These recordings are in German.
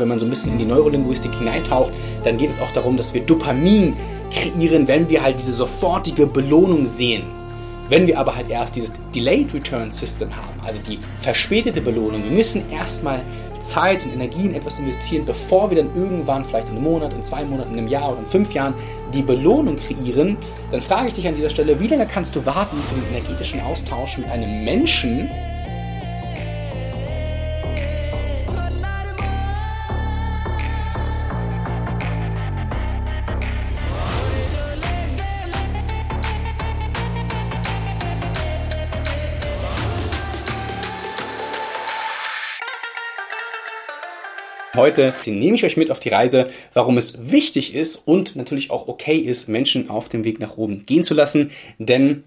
Wenn man so ein bisschen in die Neurolinguistik hineintaucht, dann geht es auch darum, dass wir Dopamin kreieren, wenn wir halt diese sofortige Belohnung sehen. Wenn wir aber halt erst dieses Delayed Return System haben, also die verspätete Belohnung, wir müssen erstmal Zeit und Energie in etwas investieren, bevor wir dann irgendwann, vielleicht in einem Monat, in zwei Monaten, in einem Jahr oder in fünf Jahren, die Belohnung kreieren, dann frage ich dich an dieser Stelle, wie lange kannst du warten für den energetischen Austausch mit einem Menschen, Heute nehme ich euch mit auf die Reise, warum es wichtig ist und natürlich auch okay ist, Menschen auf dem Weg nach oben gehen zu lassen. Denn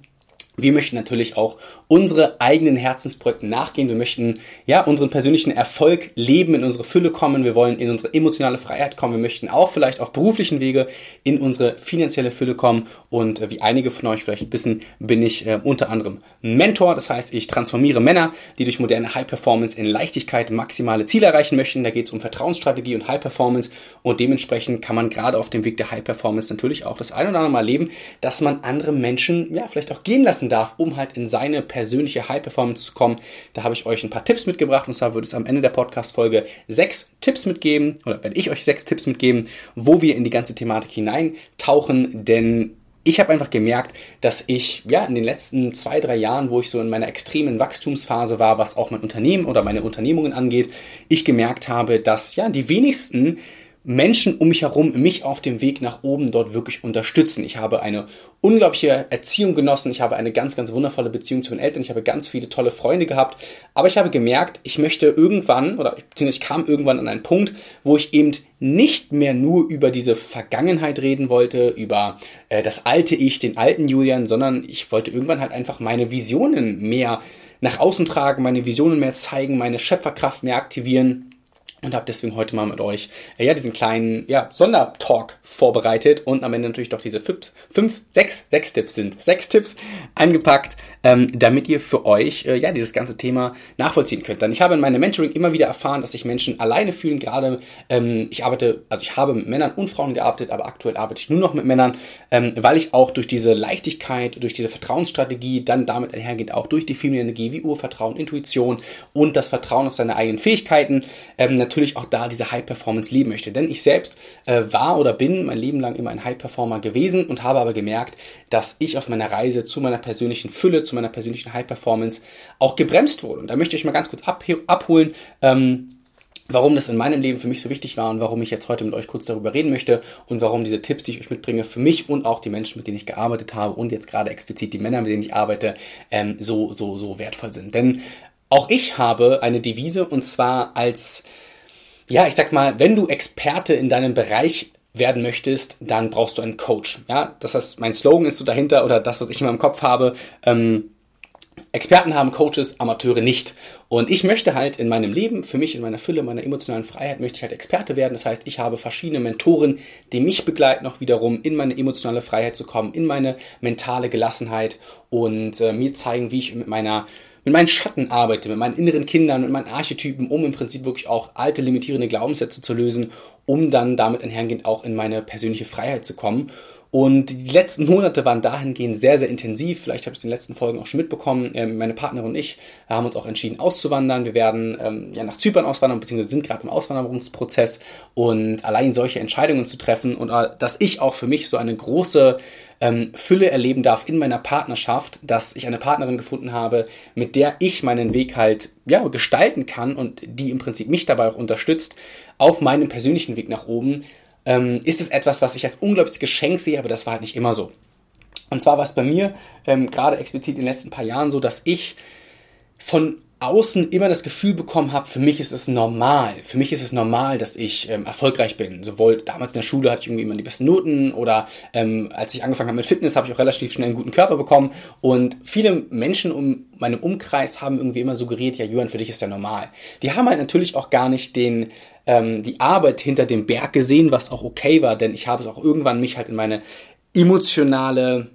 wir möchten natürlich auch unsere eigenen Herzensprojekte nachgehen. Wir möchten ja unseren persönlichen Erfolg leben, in unsere Fülle kommen. Wir wollen in unsere emotionale Freiheit kommen. Wir möchten auch vielleicht auf beruflichen Wege in unsere finanzielle Fülle kommen. Und äh, wie einige von euch vielleicht wissen, bin ich äh, unter anderem Mentor. Das heißt, ich transformiere Männer, die durch moderne High Performance in Leichtigkeit maximale Ziele erreichen möchten. Da geht es um Vertrauensstrategie und High Performance. Und dementsprechend kann man gerade auf dem Weg der High Performance natürlich auch das ein oder andere Mal leben, dass man andere Menschen ja vielleicht auch gehen lassen darf, um halt in seine persönliche High Performance zu kommen. Da habe ich euch ein paar Tipps mitgebracht und zwar würde es am Ende der Podcast-Folge sechs Tipps mitgeben oder werde ich euch sechs Tipps mitgeben, wo wir in die ganze Thematik hineintauchen, denn ich habe einfach gemerkt, dass ich ja in den letzten zwei, drei Jahren, wo ich so in meiner extremen Wachstumsphase war, was auch mein Unternehmen oder meine Unternehmungen angeht, ich gemerkt habe, dass ja die wenigsten Menschen um mich herum mich auf dem Weg nach oben dort wirklich unterstützen. Ich habe eine unglaubliche Erziehung genossen. Ich habe eine ganz, ganz wundervolle Beziehung zu den Eltern. Ich habe ganz viele tolle Freunde gehabt. Aber ich habe gemerkt, ich möchte irgendwann, oder beziehungsweise ich kam irgendwann an einen Punkt, wo ich eben nicht mehr nur über diese Vergangenheit reden wollte, über äh, das alte Ich, den alten Julian, sondern ich wollte irgendwann halt einfach meine Visionen mehr nach außen tragen, meine Visionen mehr zeigen, meine Schöpferkraft mehr aktivieren und habe deswegen heute mal mit euch äh, ja diesen kleinen ja, Sondertalk vorbereitet und am Ende natürlich doch diese fünf, fünf sechs, sechs Tipps sind. Sechs Tipps eingepackt, ähm, damit ihr für euch äh, ja dieses ganze Thema nachvollziehen könnt. Denn ich habe in meinem Mentoring immer wieder erfahren, dass sich Menschen alleine fühlen. Gerade ähm, ich arbeite, also ich habe mit Männern und Frauen gearbeitet, aber aktuell arbeite ich nur noch mit Männern, ähm, weil ich auch durch diese Leichtigkeit, durch diese Vertrauensstrategie, dann damit einhergeht auch durch die feminine Energie wie Urvertrauen, Intuition und das Vertrauen auf seine eigenen Fähigkeiten ähm, natürlich auch da diese High Performance leben möchte. Denn ich selbst äh, war oder bin mein Leben lang immer ein High Performer gewesen und habe aber gemerkt, dass ich auf meiner Reise zu meiner persönlichen Fülle, zu meiner persönlichen High Performance auch gebremst wurde. Und da möchte ich mal ganz kurz abholen. Ähm, warum das in meinem Leben für mich so wichtig war und warum ich jetzt heute mit euch kurz darüber reden möchte und warum diese Tipps, die ich euch mitbringe, für mich und auch die Menschen, mit denen ich gearbeitet habe und jetzt gerade explizit die Männer, mit denen ich arbeite, ähm, so, so, so wertvoll sind. Denn auch ich habe eine Devise und zwar als ja, ich sag mal, wenn du Experte in deinem Bereich werden möchtest, dann brauchst du einen Coach. Ja, das heißt, mein Slogan ist so dahinter oder das, was ich in meinem Kopf habe. Ähm, Experten haben Coaches, Amateure nicht. Und ich möchte halt in meinem Leben, für mich in meiner Fülle, meiner emotionalen Freiheit, möchte ich halt Experte werden. Das heißt, ich habe verschiedene Mentoren, die mich begleiten, auch wiederum in meine emotionale Freiheit zu kommen, in meine mentale Gelassenheit und äh, mir zeigen, wie ich mit meiner mit meinen Schatten arbeite, mit meinen inneren Kindern, mit meinen Archetypen, um im Prinzip wirklich auch alte limitierende Glaubenssätze zu lösen, um dann damit einhergehend auch in meine persönliche Freiheit zu kommen. Und die letzten Monate waren dahingehend sehr, sehr intensiv. Vielleicht habt ihr es in den letzten Folgen auch schon mitbekommen. Ähm, meine Partnerin und ich haben uns auch entschieden auszuwandern. Wir werden ähm, ja nach Zypern auswandern, beziehungsweise sind gerade im Auswanderungsprozess. Und allein solche Entscheidungen zu treffen und äh, dass ich auch für mich so eine große ähm, Fülle erleben darf in meiner Partnerschaft, dass ich eine Partnerin gefunden habe, mit der ich meinen Weg halt ja, gestalten kann und die im Prinzip mich dabei auch unterstützt auf meinem persönlichen Weg nach oben, ähm, ist es etwas, was ich als unglaubliches Geschenk sehe, aber das war halt nicht immer so. Und zwar war es bei mir ähm, gerade explizit in den letzten paar Jahren so, dass ich von außen immer das Gefühl bekommen habe, für mich ist es normal. Für mich ist es normal, dass ich ähm, erfolgreich bin. Sowohl damals in der Schule hatte ich irgendwie immer die besten Noten oder ähm, als ich angefangen habe mit Fitness, habe ich auch relativ schnell einen guten Körper bekommen. Und viele Menschen um meinem Umkreis haben irgendwie immer suggeriert, ja, Julian, für dich ist ja normal. Die haben halt natürlich auch gar nicht den, ähm, die Arbeit hinter dem Berg gesehen, was auch okay war, denn ich habe es auch irgendwann mich halt in meine emotionale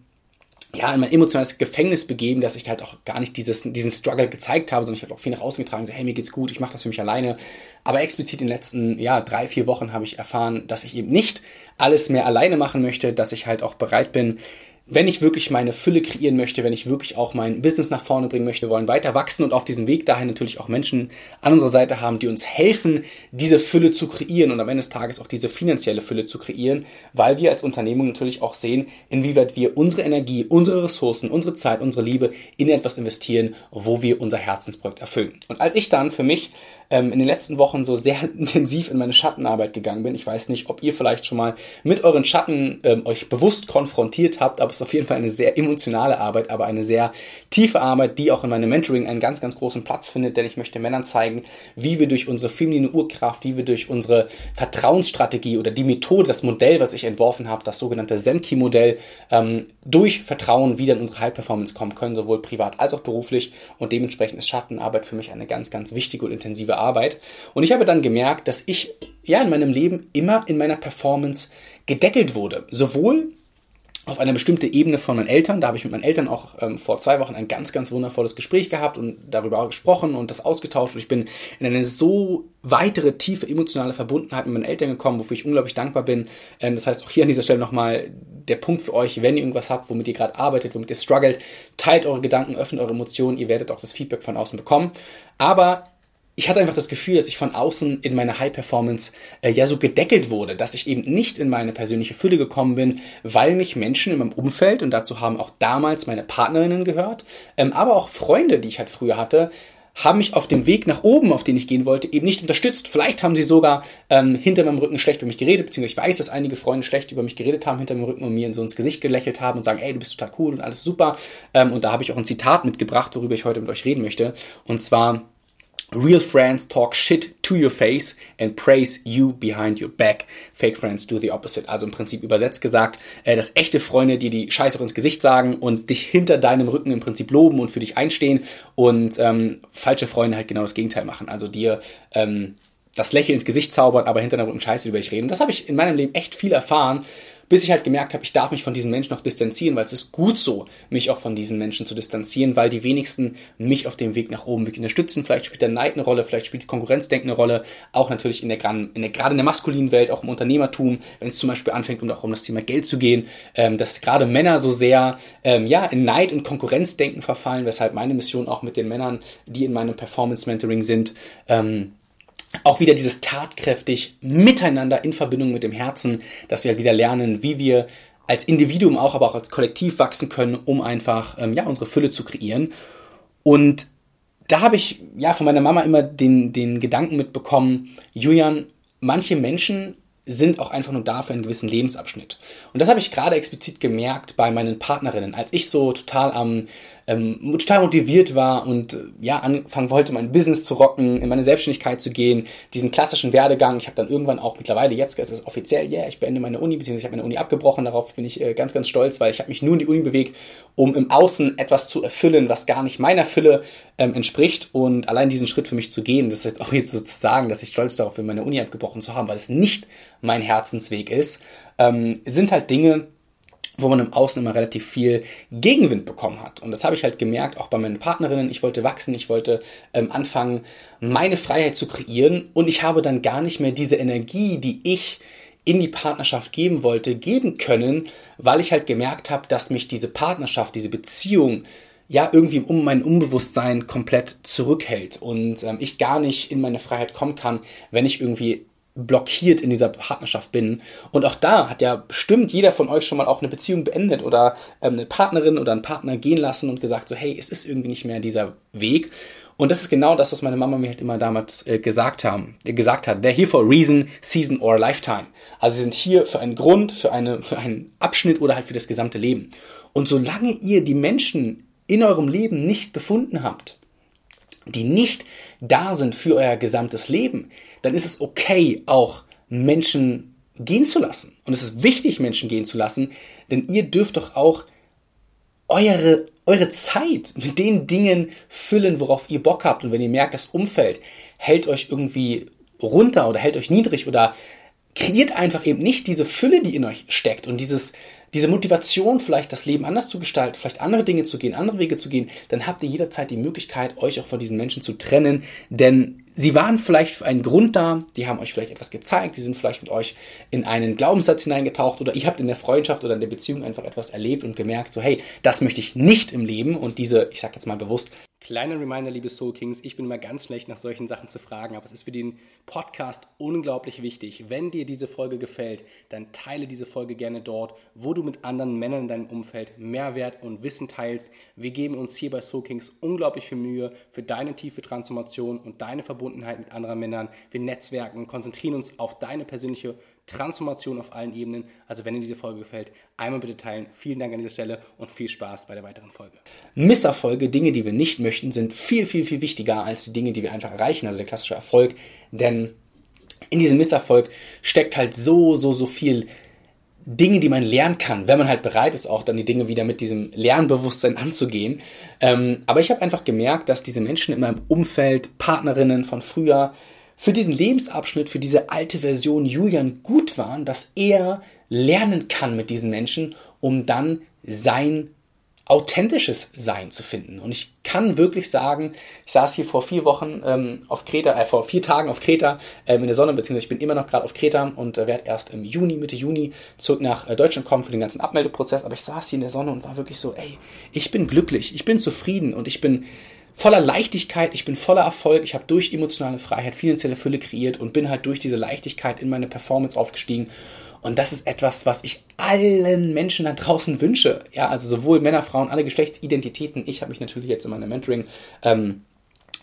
ja, in mein emotionales Gefängnis begeben, dass ich halt auch gar nicht dieses, diesen Struggle gezeigt habe, sondern ich habe auch viel nach außen getragen, so, hey, mir geht's gut, ich mache das für mich alleine. Aber explizit in den letzten, ja, drei, vier Wochen habe ich erfahren, dass ich eben nicht alles mehr alleine machen möchte, dass ich halt auch bereit bin, wenn ich wirklich meine Fülle kreieren möchte, wenn ich wirklich auch mein Business nach vorne bringen möchte, wollen weiter wachsen und auf diesem Weg dahin natürlich auch Menschen an unserer Seite haben, die uns helfen, diese Fülle zu kreieren und am Ende des Tages auch diese finanzielle Fülle zu kreieren, weil wir als Unternehmung natürlich auch sehen, inwieweit wir unsere Energie, unsere Ressourcen, unsere Zeit, unsere Liebe in etwas investieren, wo wir unser Herzensprojekt erfüllen. Und als ich dann für mich ähm, in den letzten Wochen so sehr intensiv in meine Schattenarbeit gegangen bin. Ich weiß nicht, ob ihr vielleicht schon mal mit euren Schatten ähm, euch bewusst konfrontiert habt, aber es ist auf jeden Fall eine sehr emotionale Arbeit, aber eine sehr tiefe Arbeit, die auch in meinem Mentoring einen ganz, ganz großen Platz findet, denn ich möchte Männern zeigen, wie wir durch unsere feminine Urkraft, wie wir durch unsere Vertrauensstrategie oder die Methode, das Modell, was ich entworfen habe, das sogenannte Semki-Modell, ähm, durch Vertrauen wieder in unsere High-Performance kommen können, sowohl privat als auch beruflich. Und dementsprechend ist Schattenarbeit für mich eine ganz, ganz wichtige und intensive Arbeit. Und ich habe dann gemerkt, dass ich ja in meinem Leben immer in meiner Performance gedeckelt wurde. Sowohl auf einer bestimmten Ebene von meinen Eltern. Da habe ich mit meinen Eltern auch ähm, vor zwei Wochen ein ganz, ganz wundervolles Gespräch gehabt und darüber gesprochen und das ausgetauscht. Und ich bin in eine so weitere tiefe emotionale Verbundenheit mit meinen Eltern gekommen, wofür ich unglaublich dankbar bin. Ähm, das heißt, auch hier an dieser Stelle nochmal der Punkt für euch, wenn ihr irgendwas habt, womit ihr gerade arbeitet, womit ihr struggelt, teilt eure Gedanken, öffnet eure Emotionen, ihr werdet auch das Feedback von außen bekommen. Aber ich hatte einfach das Gefühl, dass ich von außen in meiner High Performance äh, ja so gedeckelt wurde, dass ich eben nicht in meine persönliche Fülle gekommen bin, weil mich Menschen in meinem Umfeld, und dazu haben auch damals meine Partnerinnen gehört, ähm, aber auch Freunde, die ich halt früher hatte, haben mich auf dem Weg nach oben, auf den ich gehen wollte, eben nicht unterstützt. Vielleicht haben sie sogar ähm, hinter meinem Rücken schlecht über mich geredet, beziehungsweise ich weiß, dass einige Freunde schlecht über mich geredet haben hinter meinem Rücken und mir so ins Gesicht gelächelt haben und sagen, ey, du bist total cool und alles super. Ähm, und da habe ich auch ein Zitat mitgebracht, worüber ich heute mit euch reden möchte. Und zwar Real friends talk shit to your face and praise you behind your back. Fake friends do the opposite. Also im Prinzip übersetzt gesagt, äh, dass echte Freunde dir die Scheiße auch ins Gesicht sagen und dich hinter deinem Rücken im Prinzip loben und für dich einstehen und ähm, falsche Freunde halt genau das Gegenteil machen. Also dir ähm, das Lächeln ins Gesicht zaubern, aber hinter deinem Rücken Scheiße über dich reden. Das habe ich in meinem Leben echt viel erfahren bis ich halt gemerkt habe, ich darf mich von diesen Menschen noch distanzieren, weil es ist gut so, mich auch von diesen Menschen zu distanzieren, weil die wenigsten mich auf dem Weg nach oben wirklich unterstützen. Vielleicht spielt der Neid eine Rolle, vielleicht spielt die Konkurrenzdenken eine Rolle, auch natürlich in der, in der gerade in der maskulinen Welt, auch im Unternehmertum, wenn es zum Beispiel anfängt, um auch um das Thema Geld zu gehen, ähm, dass gerade Männer so sehr ähm, ja in Neid und Konkurrenzdenken verfallen, weshalb meine Mission auch mit den Männern, die in meinem Performance Mentoring sind, ähm, auch wieder dieses tatkräftig miteinander in Verbindung mit dem Herzen, dass wir halt wieder lernen, wie wir als Individuum auch, aber auch als Kollektiv wachsen können, um einfach ähm, ja unsere Fülle zu kreieren. Und da habe ich ja von meiner Mama immer den, den Gedanken mitbekommen, Julian, manche Menschen sind auch einfach nur da für einen gewissen Lebensabschnitt. Und das habe ich gerade explizit gemerkt bei meinen Partnerinnen, als ich so total am ähm, total motiviert war und äh, ja, anfangen wollte, mein Business zu rocken, in meine Selbstständigkeit zu gehen, diesen klassischen Werdegang. Ich habe dann irgendwann auch mittlerweile, jetzt ist es offiziell, ja, yeah, ich beende meine Uni, beziehungsweise ich habe meine Uni abgebrochen, darauf bin ich äh, ganz, ganz stolz, weil ich habe mich nur in die Uni bewegt, um im Außen etwas zu erfüllen, was gar nicht meiner Fülle ähm, entspricht und allein diesen Schritt für mich zu gehen, das ist jetzt auch jetzt sozusagen, dass ich stolz darauf bin, meine Uni abgebrochen zu haben, weil es nicht mein Herzensweg ist, ähm, sind halt Dinge, wo man im Außen immer relativ viel Gegenwind bekommen hat. Und das habe ich halt gemerkt, auch bei meinen Partnerinnen. Ich wollte wachsen, ich wollte ähm, anfangen, meine Freiheit zu kreieren. Und ich habe dann gar nicht mehr diese Energie, die ich in die Partnerschaft geben wollte, geben können, weil ich halt gemerkt habe, dass mich diese Partnerschaft, diese Beziehung ja irgendwie um mein Unbewusstsein komplett zurückhält und ähm, ich gar nicht in meine Freiheit kommen kann, wenn ich irgendwie blockiert in dieser Partnerschaft bin. Und auch da hat ja bestimmt jeder von euch schon mal auch eine Beziehung beendet oder ähm, eine Partnerin oder einen Partner gehen lassen und gesagt so, hey, es ist irgendwie nicht mehr dieser Weg. Und das ist genau das, was meine Mama mir halt immer damals äh, gesagt haben, äh, gesagt hat. They're here for a reason, season or lifetime. Also sie sind hier für einen Grund, für eine, für einen Abschnitt oder halt für das gesamte Leben. Und solange ihr die Menschen in eurem Leben nicht gefunden habt, die nicht da sind für euer gesamtes Leben, dann ist es okay, auch Menschen gehen zu lassen. Und es ist wichtig, Menschen gehen zu lassen, denn ihr dürft doch auch eure, eure Zeit mit den Dingen füllen, worauf ihr Bock habt. Und wenn ihr merkt, das Umfeld hält euch irgendwie runter oder hält euch niedrig oder kreiert einfach eben nicht diese Fülle, die in euch steckt und dieses, diese Motivation, vielleicht das Leben anders zu gestalten, vielleicht andere Dinge zu gehen, andere Wege zu gehen, dann habt ihr jederzeit die Möglichkeit, euch auch von diesen Menschen zu trennen, denn sie waren vielleicht für einen Grund da, die haben euch vielleicht etwas gezeigt, die sind vielleicht mit euch in einen Glaubenssatz hineingetaucht oder ihr habt in der Freundschaft oder in der Beziehung einfach etwas erlebt und gemerkt, so hey, das möchte ich nicht im Leben und diese, ich sag jetzt mal bewusst, Kleiner Reminder, liebe Soul Kings, ich bin immer ganz schlecht nach solchen Sachen zu fragen, aber es ist für den Podcast unglaublich wichtig. Wenn dir diese Folge gefällt, dann teile diese Folge gerne dort, wo du mit anderen Männern in deinem Umfeld Mehrwert und Wissen teilst. Wir geben uns hier bei Soul Kings unglaublich viel Mühe für deine tiefe Transformation und deine Verbundenheit mit anderen Männern. Wir netzwerken, konzentrieren uns auf deine persönliche Transformation auf allen Ebenen. Also wenn dir diese Folge gefällt, einmal bitte teilen. Vielen Dank an dieser Stelle und viel Spaß bei der weiteren Folge. Misserfolge, Dinge, die wir nicht möchten, sind viel, viel, viel wichtiger als die Dinge, die wir einfach erreichen, also der klassische Erfolg. Denn in diesem Misserfolg steckt halt so, so, so viel Dinge, die man lernen kann, wenn man halt bereit ist, auch dann die Dinge wieder mit diesem Lernbewusstsein anzugehen. Ähm, aber ich habe einfach gemerkt, dass diese Menschen in meinem Umfeld, Partnerinnen von früher, für diesen Lebensabschnitt, für diese alte Version Julian gut waren, dass er lernen kann mit diesen Menschen, um dann sein authentisches Sein zu finden. Und ich kann wirklich sagen, ich saß hier vor vier Wochen ähm, auf Kreta, äh, vor vier Tagen auf Kreta ähm, in der Sonne, beziehungsweise ich bin immer noch gerade auf Kreta und äh, werde erst im Juni, Mitte Juni zurück nach äh, Deutschland kommen für den ganzen Abmeldeprozess. Aber ich saß hier in der Sonne und war wirklich so, ey, ich bin glücklich, ich bin zufrieden und ich bin voller Leichtigkeit, ich bin voller Erfolg, ich habe durch emotionale Freiheit finanzielle Fülle kreiert und bin halt durch diese Leichtigkeit in meine Performance aufgestiegen. Und das ist etwas, was ich allen Menschen da draußen wünsche. Ja, also sowohl Männer, Frauen, alle Geschlechtsidentitäten. Ich habe mich natürlich jetzt in meinem Mentoring ähm,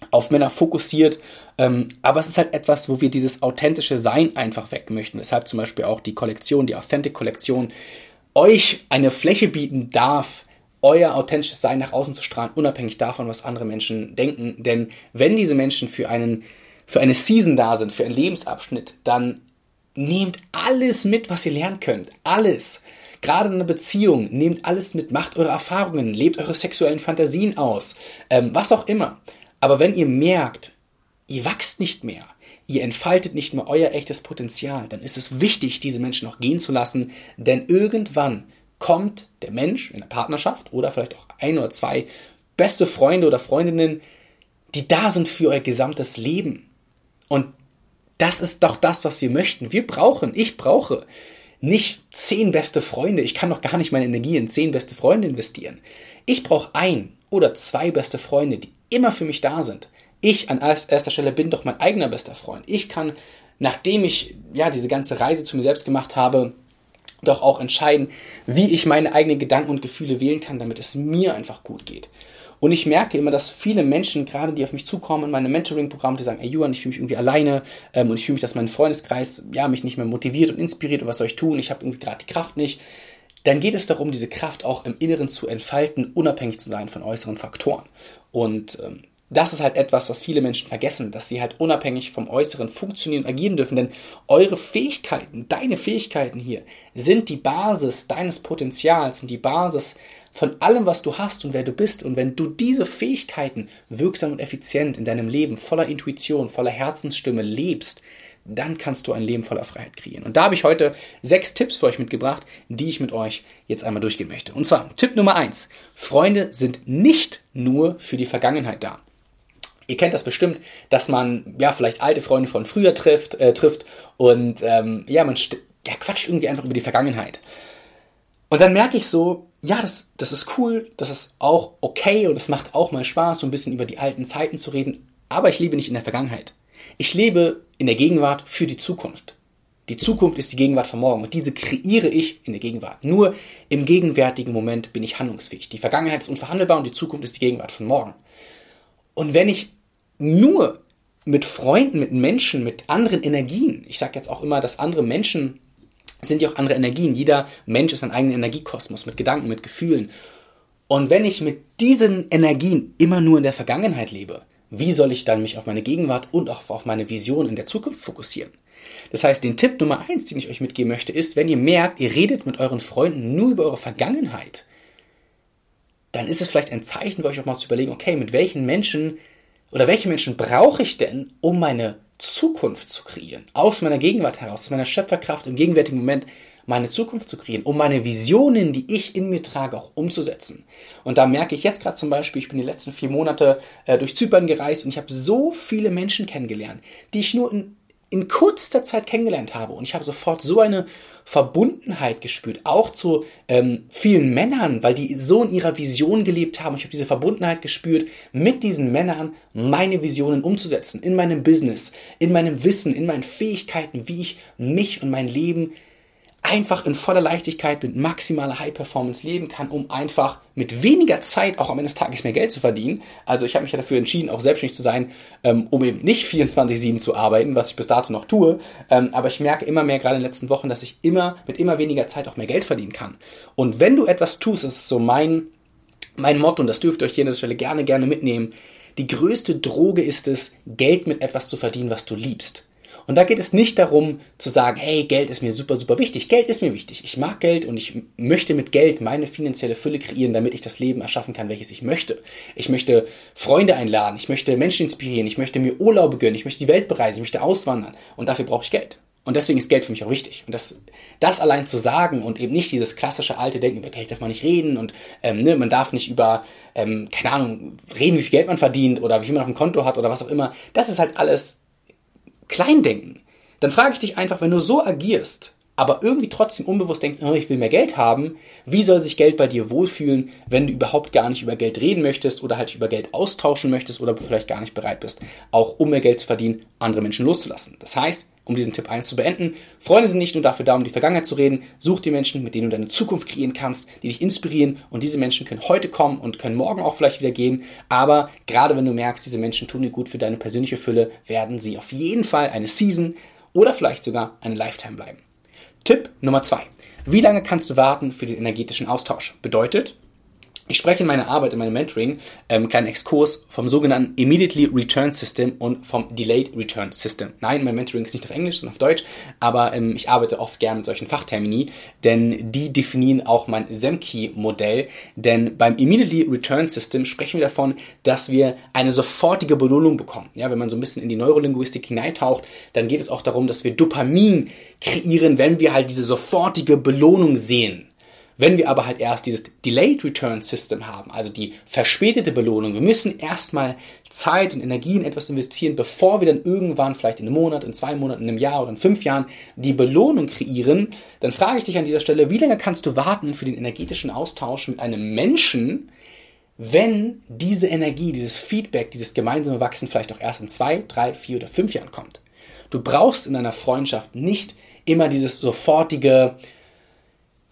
auf Männer fokussiert. Ähm, aber es ist halt etwas, wo wir dieses authentische Sein einfach weg möchten. Weshalb zum Beispiel auch die Kollektion, die Authentic-Kollektion, euch eine Fläche bieten darf, euer authentisches Sein nach außen zu strahlen, unabhängig davon, was andere Menschen denken. Denn wenn diese Menschen für einen, für eine Season da sind, für einen Lebensabschnitt, dann nehmt alles mit, was ihr lernen könnt. Alles. Gerade in einer Beziehung, nehmt alles mit, macht eure Erfahrungen, lebt eure sexuellen Fantasien aus, ähm, was auch immer. Aber wenn ihr merkt, ihr wachst nicht mehr, ihr entfaltet nicht mehr euer echtes Potenzial, dann ist es wichtig, diese Menschen auch gehen zu lassen, denn irgendwann kommt der Mensch in der Partnerschaft oder vielleicht auch ein oder zwei beste Freunde oder Freundinnen, die da sind für euer gesamtes Leben. Und das ist doch das, was wir möchten. Wir brauchen, ich brauche nicht zehn beste Freunde. Ich kann doch gar nicht meine Energie in zehn beste Freunde investieren. Ich brauche ein oder zwei beste Freunde, die immer für mich da sind. Ich an erster Stelle bin doch mein eigener bester Freund. Ich kann, nachdem ich ja diese ganze Reise zu mir selbst gemacht habe, doch auch entscheiden, wie ich meine eigenen Gedanken und Gefühle wählen kann, damit es mir einfach gut geht. Und ich merke immer, dass viele Menschen, gerade die auf mich zukommen in meine Mentoring-Programme, die sagen, ey Juan, ich fühle mich irgendwie alleine ähm, und ich fühle mich, dass mein Freundeskreis ja, mich nicht mehr motiviert und inspiriert und was soll ich tun, ich habe irgendwie gerade die Kraft nicht. Dann geht es darum, diese Kraft auch im Inneren zu entfalten, unabhängig zu sein von äußeren Faktoren. Und ähm, das ist halt etwas, was viele Menschen vergessen, dass sie halt unabhängig vom Äußeren funktionieren und agieren dürfen. Denn eure Fähigkeiten, deine Fähigkeiten hier, sind die Basis deines Potenzials, sind die Basis von allem, was du hast und wer du bist. Und wenn du diese Fähigkeiten wirksam und effizient in deinem Leben voller Intuition, voller Herzensstimme lebst, dann kannst du ein Leben voller Freiheit kreieren. Und da habe ich heute sechs Tipps für euch mitgebracht, die ich mit euch jetzt einmal durchgehen möchte. Und zwar Tipp Nummer eins: Freunde sind nicht nur für die Vergangenheit da. Ihr kennt das bestimmt, dass man ja vielleicht alte Freunde von früher trifft, äh, trifft und ähm, ja, man ja, quatscht irgendwie einfach über die Vergangenheit. Und dann merke ich so, ja, das, das ist cool, das ist auch okay und es macht auch mal Spaß, so ein bisschen über die alten Zeiten zu reden, aber ich lebe nicht in der Vergangenheit. Ich lebe in der Gegenwart für die Zukunft. Die Zukunft ist die Gegenwart von morgen und diese kreiere ich in der Gegenwart. Nur im gegenwärtigen Moment bin ich handlungsfähig. Die Vergangenheit ist unverhandelbar und die Zukunft ist die Gegenwart von morgen. Und wenn ich nur mit Freunden, mit Menschen, mit anderen Energien, ich sage jetzt auch immer, dass andere Menschen sind ja auch andere Energien. Jeder Mensch ist ein eigener Energiekosmos mit Gedanken, mit Gefühlen. Und wenn ich mit diesen Energien immer nur in der Vergangenheit lebe, wie soll ich dann mich auf meine Gegenwart und auch auf meine Vision in der Zukunft fokussieren? Das heißt, den Tipp Nummer eins, den ich euch mitgeben möchte, ist, wenn ihr merkt, ihr redet mit euren Freunden nur über eure Vergangenheit, dann ist es vielleicht ein Zeichen für euch auch mal zu überlegen, okay, mit welchen Menschen oder welche Menschen brauche ich denn, um meine Zukunft zu kreieren, aus meiner Gegenwart heraus, aus meiner Schöpferkraft im gegenwärtigen Moment meine Zukunft zu kreieren, um meine Visionen, die ich in mir trage, auch umzusetzen. Und da merke ich jetzt gerade zum Beispiel, ich bin die letzten vier Monate äh, durch Zypern gereist und ich habe so viele Menschen kennengelernt, die ich nur in in kürzester Zeit kennengelernt habe. Und ich habe sofort so eine Verbundenheit gespürt, auch zu ähm, vielen Männern, weil die so in ihrer Vision gelebt haben. Ich habe diese Verbundenheit gespürt, mit diesen Männern meine Visionen umzusetzen, in meinem Business, in meinem Wissen, in meinen Fähigkeiten, wie ich mich und mein Leben einfach in voller Leichtigkeit mit maximaler High Performance leben kann, um einfach mit weniger Zeit auch am Ende des Tages mehr Geld zu verdienen. Also ich habe mich ja dafür entschieden, auch selbstständig zu sein, ähm, um eben nicht 24-7 zu arbeiten, was ich bis dato noch tue. Ähm, aber ich merke immer mehr, gerade in den letzten Wochen, dass ich immer mit immer weniger Zeit auch mehr Geld verdienen kann. Und wenn du etwas tust, das ist so mein, mein Motto, und das dürft ihr euch hier an dieser Stelle gerne, gerne mitnehmen, die größte Droge ist es, Geld mit etwas zu verdienen, was du liebst. Und da geht es nicht darum zu sagen, hey, Geld ist mir super, super wichtig. Geld ist mir wichtig. Ich mag Geld und ich möchte mit Geld meine finanzielle Fülle kreieren, damit ich das Leben erschaffen kann, welches ich möchte. Ich möchte Freunde einladen, ich möchte Menschen inspirieren, ich möchte mir Urlaube gönnen, ich möchte die Welt bereisen, ich möchte auswandern. Und dafür brauche ich Geld. Und deswegen ist Geld für mich auch wichtig. Und das, das allein zu sagen und eben nicht dieses klassische alte Denken, über Geld darf man nicht reden und ähm, ne, man darf nicht über, ähm, keine Ahnung, reden, wie viel Geld man verdient oder wie viel man auf dem Konto hat oder was auch immer. Das ist halt alles Kleindenken, dann frage ich dich einfach, wenn du so agierst, aber irgendwie trotzdem unbewusst denkst, oh, ich will mehr Geld haben, wie soll sich Geld bei dir wohlfühlen, wenn du überhaupt gar nicht über Geld reden möchtest oder halt über Geld austauschen möchtest oder vielleicht gar nicht bereit bist, auch um mehr Geld zu verdienen, andere Menschen loszulassen. Das heißt, um diesen Tipp 1 zu beenden. Freunde sind nicht nur dafür da, um die Vergangenheit zu reden. Such dir Menschen, mit denen du deine Zukunft kreieren kannst, die dich inspirieren. Und diese Menschen können heute kommen und können morgen auch vielleicht wieder gehen. Aber gerade wenn du merkst, diese Menschen tun dir gut für deine persönliche Fülle, werden sie auf jeden Fall eine Season oder vielleicht sogar eine Lifetime bleiben. Tipp Nummer 2. Wie lange kannst du warten für den energetischen Austausch? Bedeutet, ich spreche in meiner Arbeit, in meinem Mentoring, ähm, kleinen Exkurs vom sogenannten Immediately Return System und vom Delayed Return System. Nein, mein Mentoring ist nicht auf Englisch, sondern auf Deutsch, aber ähm, ich arbeite oft gerne mit solchen Fachtermini, denn die definieren auch mein Semki-Modell. Denn beim Immediately Return System sprechen wir davon, dass wir eine sofortige Belohnung bekommen. Ja, wenn man so ein bisschen in die Neurolinguistik hineintaucht, dann geht es auch darum, dass wir Dopamin kreieren, wenn wir halt diese sofortige Belohnung sehen. Wenn wir aber halt erst dieses Delayed Return System haben, also die verspätete Belohnung, wir müssen erstmal Zeit und Energie in etwas investieren, bevor wir dann irgendwann vielleicht in einem Monat, in zwei Monaten, in einem Jahr oder in fünf Jahren die Belohnung kreieren, dann frage ich dich an dieser Stelle, wie lange kannst du warten für den energetischen Austausch mit einem Menschen, wenn diese Energie, dieses Feedback, dieses gemeinsame Wachsen vielleicht auch erst in zwei, drei, vier oder fünf Jahren kommt. Du brauchst in einer Freundschaft nicht immer dieses sofortige,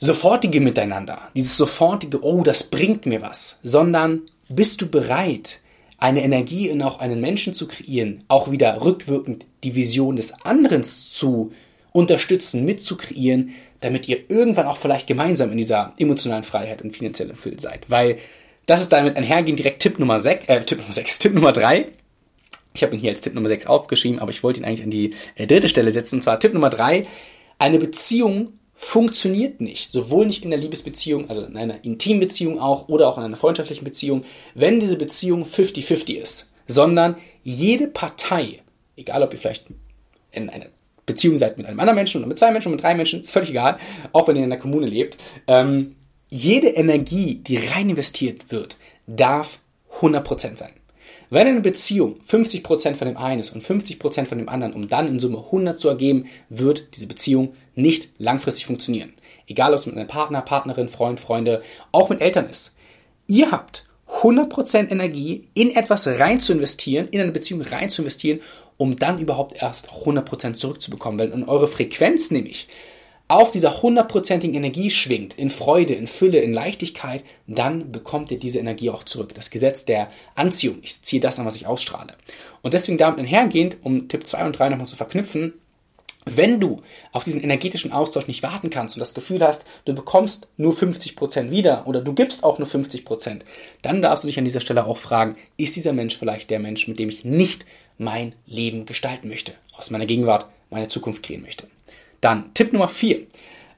sofortige Miteinander, dieses sofortige, oh, das bringt mir was, sondern bist du bereit, eine Energie in auch einen Menschen zu kreieren, auch wieder rückwirkend die Vision des anderen zu unterstützen, mitzukreieren, damit ihr irgendwann auch vielleicht gemeinsam in dieser emotionalen Freiheit und finanziellen Fülle seid. Weil das ist damit einhergehend direkt Tipp Nummer 6, äh, Tipp Nummer 6, Tipp Nummer 3. Ich habe ihn hier als Tipp Nummer 6 aufgeschrieben, aber ich wollte ihn eigentlich an die äh, dritte Stelle setzen. Und zwar Tipp Nummer 3. Eine Beziehung funktioniert nicht. Sowohl nicht in der Liebesbeziehung, also in einer intimen Beziehung auch oder auch in einer freundschaftlichen Beziehung, wenn diese Beziehung 50-50 ist, sondern jede Partei, egal ob ihr vielleicht in einer Beziehung seid mit einem anderen Menschen oder mit zwei Menschen oder mit drei Menschen, ist völlig egal, auch wenn ihr in einer Kommune lebt, ähm, jede Energie, die rein investiert wird, darf 100% sein. Wenn eine Beziehung 50% von dem einen ist und 50% von dem anderen, um dann in Summe 100 zu ergeben, wird diese Beziehung nicht langfristig funktionieren. Egal, ob es mit einem Partner, Partnerin, Freund, Freunde, auch mit Eltern ist. Ihr habt 100% Energie in etwas rein zu investieren, in eine Beziehung rein zu investieren, um dann überhaupt erst 100% zurückzubekommen. Weil in eure Frequenz nämlich auf dieser hundertprozentigen Energie schwingt, in Freude, in Fülle, in Leichtigkeit, dann bekommt ihr diese Energie auch zurück. Das Gesetz der Anziehung. Ich ziehe das an, was ich ausstrahle. Und deswegen damit einhergehend, um Tipp 2 und 3 nochmal zu verknüpfen, wenn du auf diesen energetischen Austausch nicht warten kannst und das Gefühl hast, du bekommst nur 50% wieder oder du gibst auch nur 50%, dann darfst du dich an dieser Stelle auch fragen, ist dieser Mensch vielleicht der Mensch, mit dem ich nicht mein Leben gestalten möchte, aus meiner Gegenwart meine Zukunft kreieren möchte. Dann Tipp Nummer 4.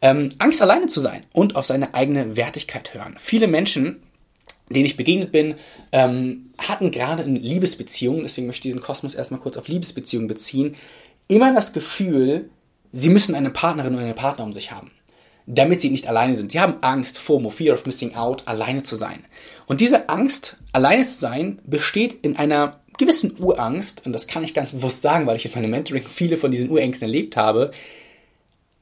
Ähm, Angst alleine zu sein und auf seine eigene Wertigkeit hören. Viele Menschen denen ich begegnet bin, ähm, hatten gerade in Liebesbeziehungen, deswegen möchte ich diesen Kosmos erstmal kurz auf Liebesbeziehungen beziehen, immer das Gefühl, sie müssen eine Partnerin oder einen Partner um sich haben, damit sie nicht alleine sind. Sie haben Angst, FOMO, Fear of Missing Out, alleine zu sein. Und diese Angst, alleine zu sein, besteht in einer gewissen Urangst, und das kann ich ganz bewusst sagen, weil ich in meinem Mentoring viele von diesen Urängsten erlebt habe,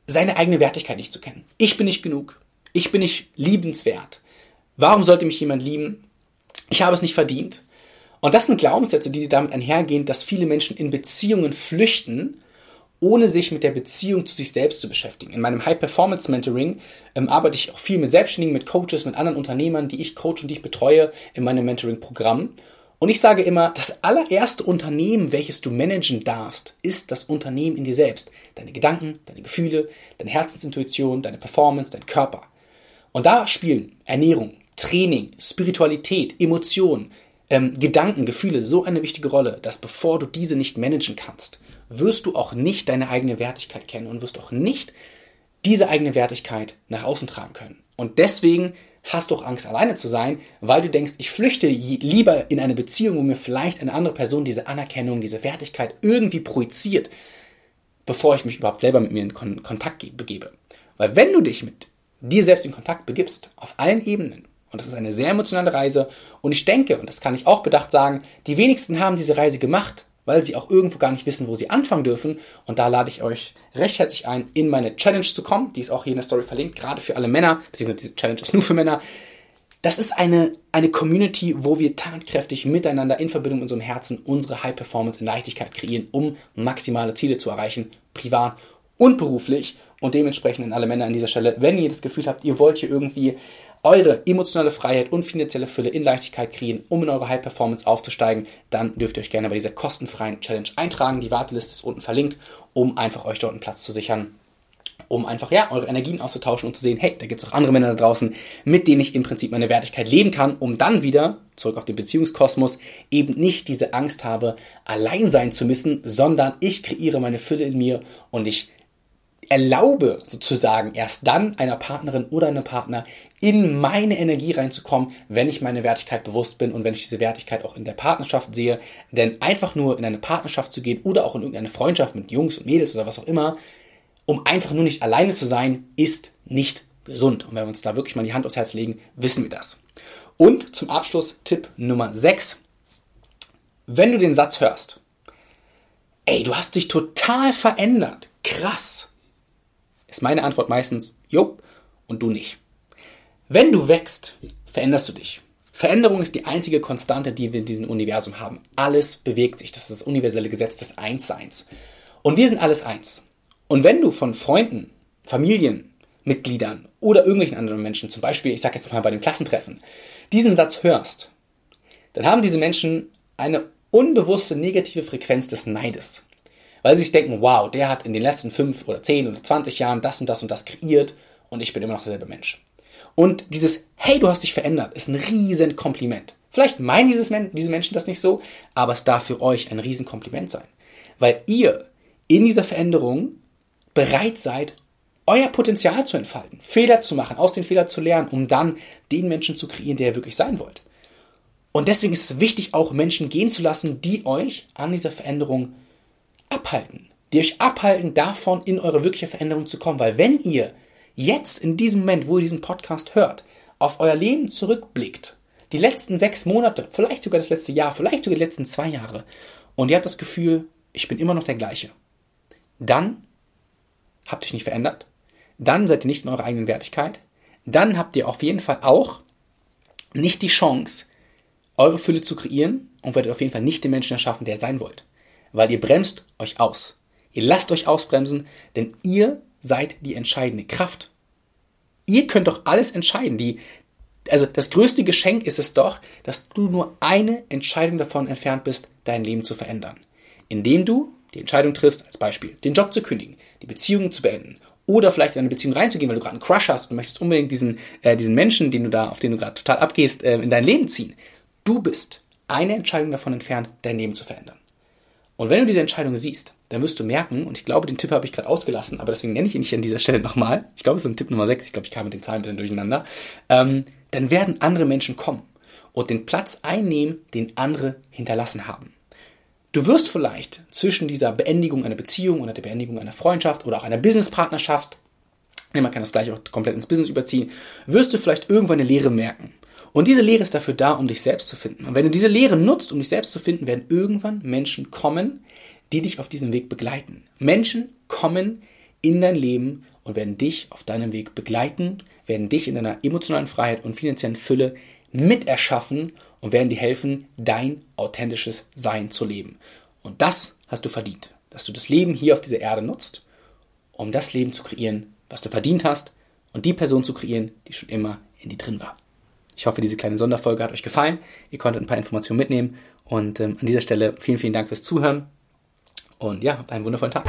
seine eigene Wertigkeit nicht zu kennen. Ich bin nicht genug. Ich bin nicht liebenswert. Warum sollte mich jemand lieben? Ich habe es nicht verdient. Und das sind Glaubenssätze, die damit einhergehen, dass viele Menschen in Beziehungen flüchten, ohne sich mit der Beziehung zu sich selbst zu beschäftigen. In meinem High-Performance-Mentoring ähm, arbeite ich auch viel mit Selbstständigen, mit Coaches, mit anderen Unternehmern, die ich coach und die ich betreue in meinem Mentoring-Programm. Und ich sage immer, das allererste Unternehmen, welches du managen darfst, ist das Unternehmen in dir selbst. Deine Gedanken, deine Gefühle, deine Herzensintuition, deine Performance, dein Körper. Und da spielen Ernährung, Training, Spiritualität, Emotionen, ähm, Gedanken, Gefühle so eine wichtige Rolle, dass bevor du diese nicht managen kannst, wirst du auch nicht deine eigene Wertigkeit kennen und wirst auch nicht diese eigene Wertigkeit nach außen tragen können. Und deswegen hast du auch Angst, alleine zu sein, weil du denkst, ich flüchte lieber in eine Beziehung, wo mir vielleicht eine andere Person diese Anerkennung, diese Wertigkeit irgendwie projiziert, bevor ich mich überhaupt selber mit mir in Kontakt begebe. Weil wenn du dich mit dir selbst in Kontakt begibst, auf allen Ebenen, und das ist eine sehr emotionale Reise. Und ich denke, und das kann ich auch bedacht sagen, die wenigsten haben diese Reise gemacht, weil sie auch irgendwo gar nicht wissen, wo sie anfangen dürfen. Und da lade ich euch recht herzlich ein, in meine Challenge zu kommen. Die ist auch hier in der Story verlinkt, gerade für alle Männer, beziehungsweise diese Challenge ist nur für Männer. Das ist eine, eine Community, wo wir tatkräftig miteinander in Verbindung mit unserem Herzen unsere High Performance in Leichtigkeit kreieren, um maximale Ziele zu erreichen, privat und beruflich. Und dementsprechend an alle Männer an dieser Stelle, wenn ihr das Gefühl habt, ihr wollt hier irgendwie eure emotionale Freiheit und finanzielle Fülle in Leichtigkeit kriegen, um in eure High Performance aufzusteigen, dann dürft ihr euch gerne bei dieser kostenfreien Challenge eintragen. Die Warteliste ist unten verlinkt, um einfach euch dort einen Platz zu sichern um einfach ja eure Energien auszutauschen und zu sehen, hey, da gibt es auch andere Männer da draußen, mit denen ich im Prinzip meine Wertigkeit leben kann, um dann wieder zurück auf den Beziehungskosmos eben nicht diese Angst habe, allein sein zu müssen, sondern ich kreiere meine Fülle in mir und ich erlaube sozusagen erst dann einer Partnerin oder einem Partner in meine Energie reinzukommen, wenn ich meine Wertigkeit bewusst bin und wenn ich diese Wertigkeit auch in der Partnerschaft sehe. Denn einfach nur in eine Partnerschaft zu gehen oder auch in irgendeine Freundschaft mit Jungs und Mädels oder was auch immer, um einfach nur nicht alleine zu sein, ist nicht gesund. Und wenn wir uns da wirklich mal die Hand aufs Herz legen, wissen wir das. Und zum Abschluss Tipp Nummer 6. Wenn du den Satz hörst, ey, du hast dich total verändert, krass, ist meine Antwort meistens, jo, und du nicht. Wenn du wächst, veränderst du dich. Veränderung ist die einzige Konstante, die wir in diesem Universum haben. Alles bewegt sich. Das ist das universelle Gesetz des Einsseins. Und wir sind alles eins. Und wenn du von Freunden, Familienmitgliedern oder irgendwelchen anderen Menschen, zum Beispiel, ich sage jetzt mal bei dem Klassentreffen, diesen Satz hörst, dann haben diese Menschen eine unbewusste negative Frequenz des Neides. Weil sie sich denken, wow, der hat in den letzten fünf oder zehn oder zwanzig Jahren das und das und das kreiert und ich bin immer noch derselbe Mensch. Und dieses, hey, du hast dich verändert, ist ein riesen Kompliment. Vielleicht meinen dieses Men diese Menschen das nicht so, aber es darf für euch ein riesen Kompliment sein. Weil ihr in dieser Veränderung bereit seid, euer Potenzial zu entfalten, Fehler zu machen, aus den Fehlern zu lernen, um dann den Menschen zu kreieren, der ihr wirklich sein wollt. Und deswegen ist es wichtig, auch Menschen gehen zu lassen, die euch an dieser Veränderung abhalten, die euch abhalten davon, in eure wirkliche Veränderung zu kommen. Weil wenn ihr jetzt in diesem Moment, wo ihr diesen Podcast hört, auf euer Leben zurückblickt, die letzten sechs Monate, vielleicht sogar das letzte Jahr, vielleicht sogar die letzten zwei Jahre, und ihr habt das Gefühl, ich bin immer noch der gleiche, dann habt ihr euch nicht verändert, dann seid ihr nicht in eurer eigenen Wertigkeit, dann habt ihr auf jeden Fall auch nicht die Chance, eure Fülle zu kreieren und werdet auf jeden Fall nicht den Menschen erschaffen, der ihr sein wollt weil ihr bremst euch aus. Ihr lasst euch ausbremsen, denn ihr seid die entscheidende Kraft. Ihr könnt doch alles entscheiden. Die, also das größte Geschenk ist es doch, dass du nur eine Entscheidung davon entfernt bist, dein Leben zu verändern. Indem du die Entscheidung triffst, als Beispiel, den Job zu kündigen, die Beziehung zu beenden oder vielleicht in eine Beziehung reinzugehen, weil du gerade einen Crush hast und möchtest unbedingt diesen, äh, diesen Menschen, den du da, auf den du gerade total abgehst, äh, in dein Leben ziehen. Du bist eine Entscheidung davon entfernt, dein Leben zu verändern. Und wenn du diese Entscheidung siehst, dann wirst du merken, und ich glaube, den Tipp habe ich gerade ausgelassen, aber deswegen nenne ich ihn nicht an dieser Stelle nochmal. Ich glaube, es ist ein Tipp Nummer 6, ich glaube, ich kam mit den Zahlen ein bisschen durcheinander. Ähm, dann werden andere Menschen kommen. und den Platz einnehmen, den andere hinterlassen haben. Du wirst vielleicht zwischen dieser Beendigung einer Beziehung oder der Beendigung einer Freundschaft oder auch einer Businesspartnerschaft, man kann das gleich auch komplett ins Business überziehen, wirst du vielleicht irgendwann eine Lehre merken. Und diese Lehre ist dafür da, um dich selbst zu finden. Und wenn du diese Lehre nutzt, um dich selbst zu finden, werden irgendwann Menschen kommen, die dich auf diesem Weg begleiten. Menschen kommen in dein Leben und werden dich auf deinem Weg begleiten, werden dich in deiner emotionalen Freiheit und finanziellen Fülle miterschaffen und werden dir helfen, dein authentisches Sein zu leben. Und das hast du verdient, dass du das Leben hier auf dieser Erde nutzt, um das Leben zu kreieren, was du verdient hast und die Person zu kreieren, die schon immer in dir drin war. Ich hoffe, diese kleine Sonderfolge hat euch gefallen. Ihr konntet ein paar Informationen mitnehmen. Und ähm, an dieser Stelle vielen, vielen Dank fürs Zuhören. Und ja, habt einen wundervollen Tag.